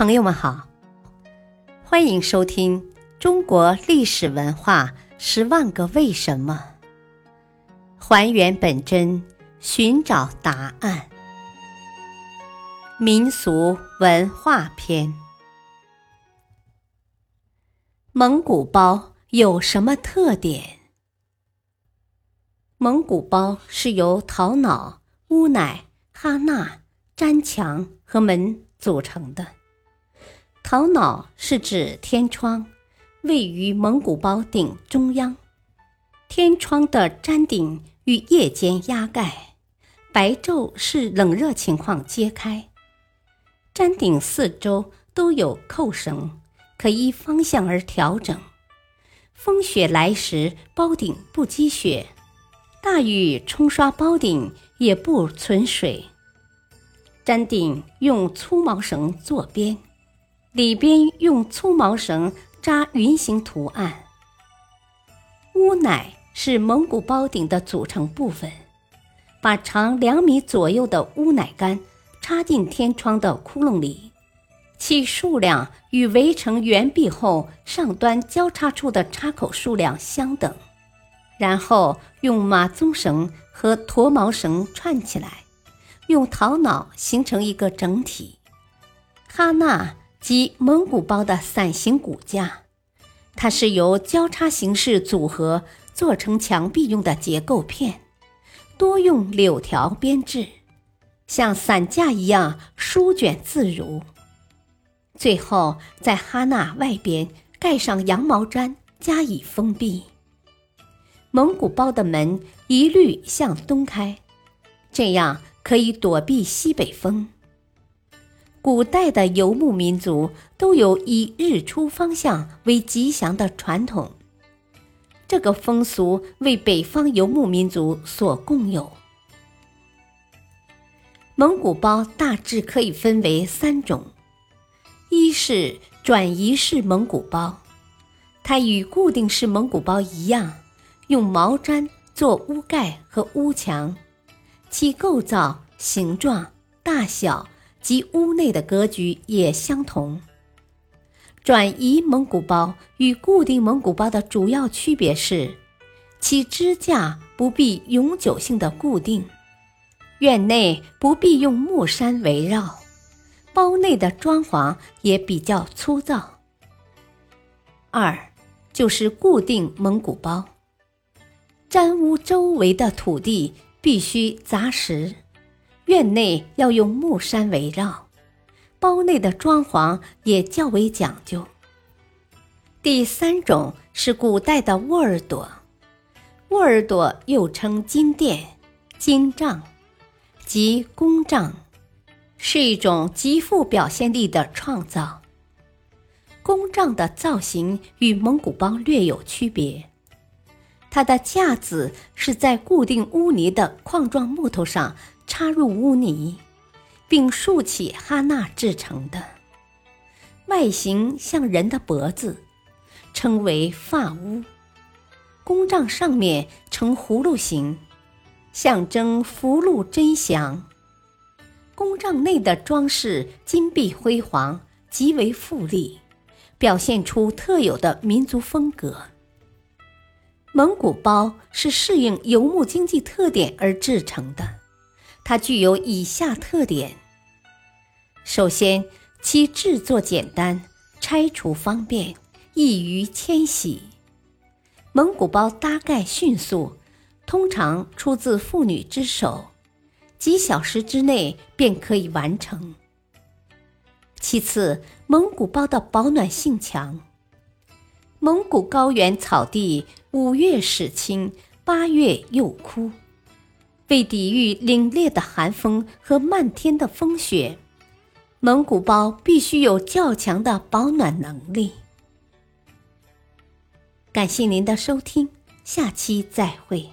朋友们好，欢迎收听《中国历史文化十万个为什么》，还原本真，寻找答案。民俗文化篇：蒙古包有什么特点？蒙古包是由陶脑、乌奶、哈纳、粘墙和门组成的。桃脑是指天窗，位于蒙古包顶中央。天窗的粘顶与夜间压盖，白昼是冷热情况揭开。粘顶四周都有扣绳，可依方向而调整。风雪来时，包顶不积雪；大雨冲刷包顶，也不存水。粘顶用粗毛绳做边。里边用粗毛绳扎云形图案。乌乃是蒙古包顶的组成部分，把长两米左右的乌乃杆插进天窗的窟窿里，其数量与围成圆壁后上端交叉处的插口数量相等。然后用马鬃绳和驼毛绳串起来，用桃脑形成一个整体。哈纳。即蒙古包的伞形骨架，它是由交叉形式组合做成墙壁用的结构片，多用柳条编制，像伞架一样舒卷自如。最后在哈纳外边盖上羊毛毡，加以封闭。蒙古包的门一律向东开，这样可以躲避西北风。古代的游牧民族都有以日出方向为吉祥的传统，这个风俗为北方游牧民族所共有。蒙古包大致可以分为三种：一是转移式蒙古包，它与固定式蒙古包一样，用毛毡做屋盖和屋墙，其构造、形状、大小。及屋内的格局也相同。转移蒙古包与固定蒙古包的主要区别是，其支架不必永久性的固定，院内不必用木山围绕，包内的装潢也比较粗糙。二就是固定蒙古包，毡屋周围的土地必须杂实。院内要用木山围绕，包内的装潢也较为讲究。第三种是古代的沃尔朵，沃尔朵又称金殿、金帐，即宫帐，是一种极富表现力的创造。宫帐的造型与蒙古包略有区别，它的架子是在固定污泥的矿状木头上。插入污泥，并竖起哈纳制成的，外形像人的脖子，称为发乌。公帐上面呈葫芦形，象征福禄真祥。公帐内的装饰金碧辉煌，极为富丽，表现出特有的民族风格。蒙古包是适应游牧经济特点而制成的。它具有以下特点：首先，其制作简单，拆除方便，易于迁徙。蒙古包搭盖迅速，通常出自妇女之手，几小时之内便可以完成。其次，蒙古包的保暖性强。蒙古高原草地五月始青，八月又枯。为抵御凛冽的寒风和漫天的风雪，蒙古包必须有较强的保暖能力。感谢您的收听，下期再会。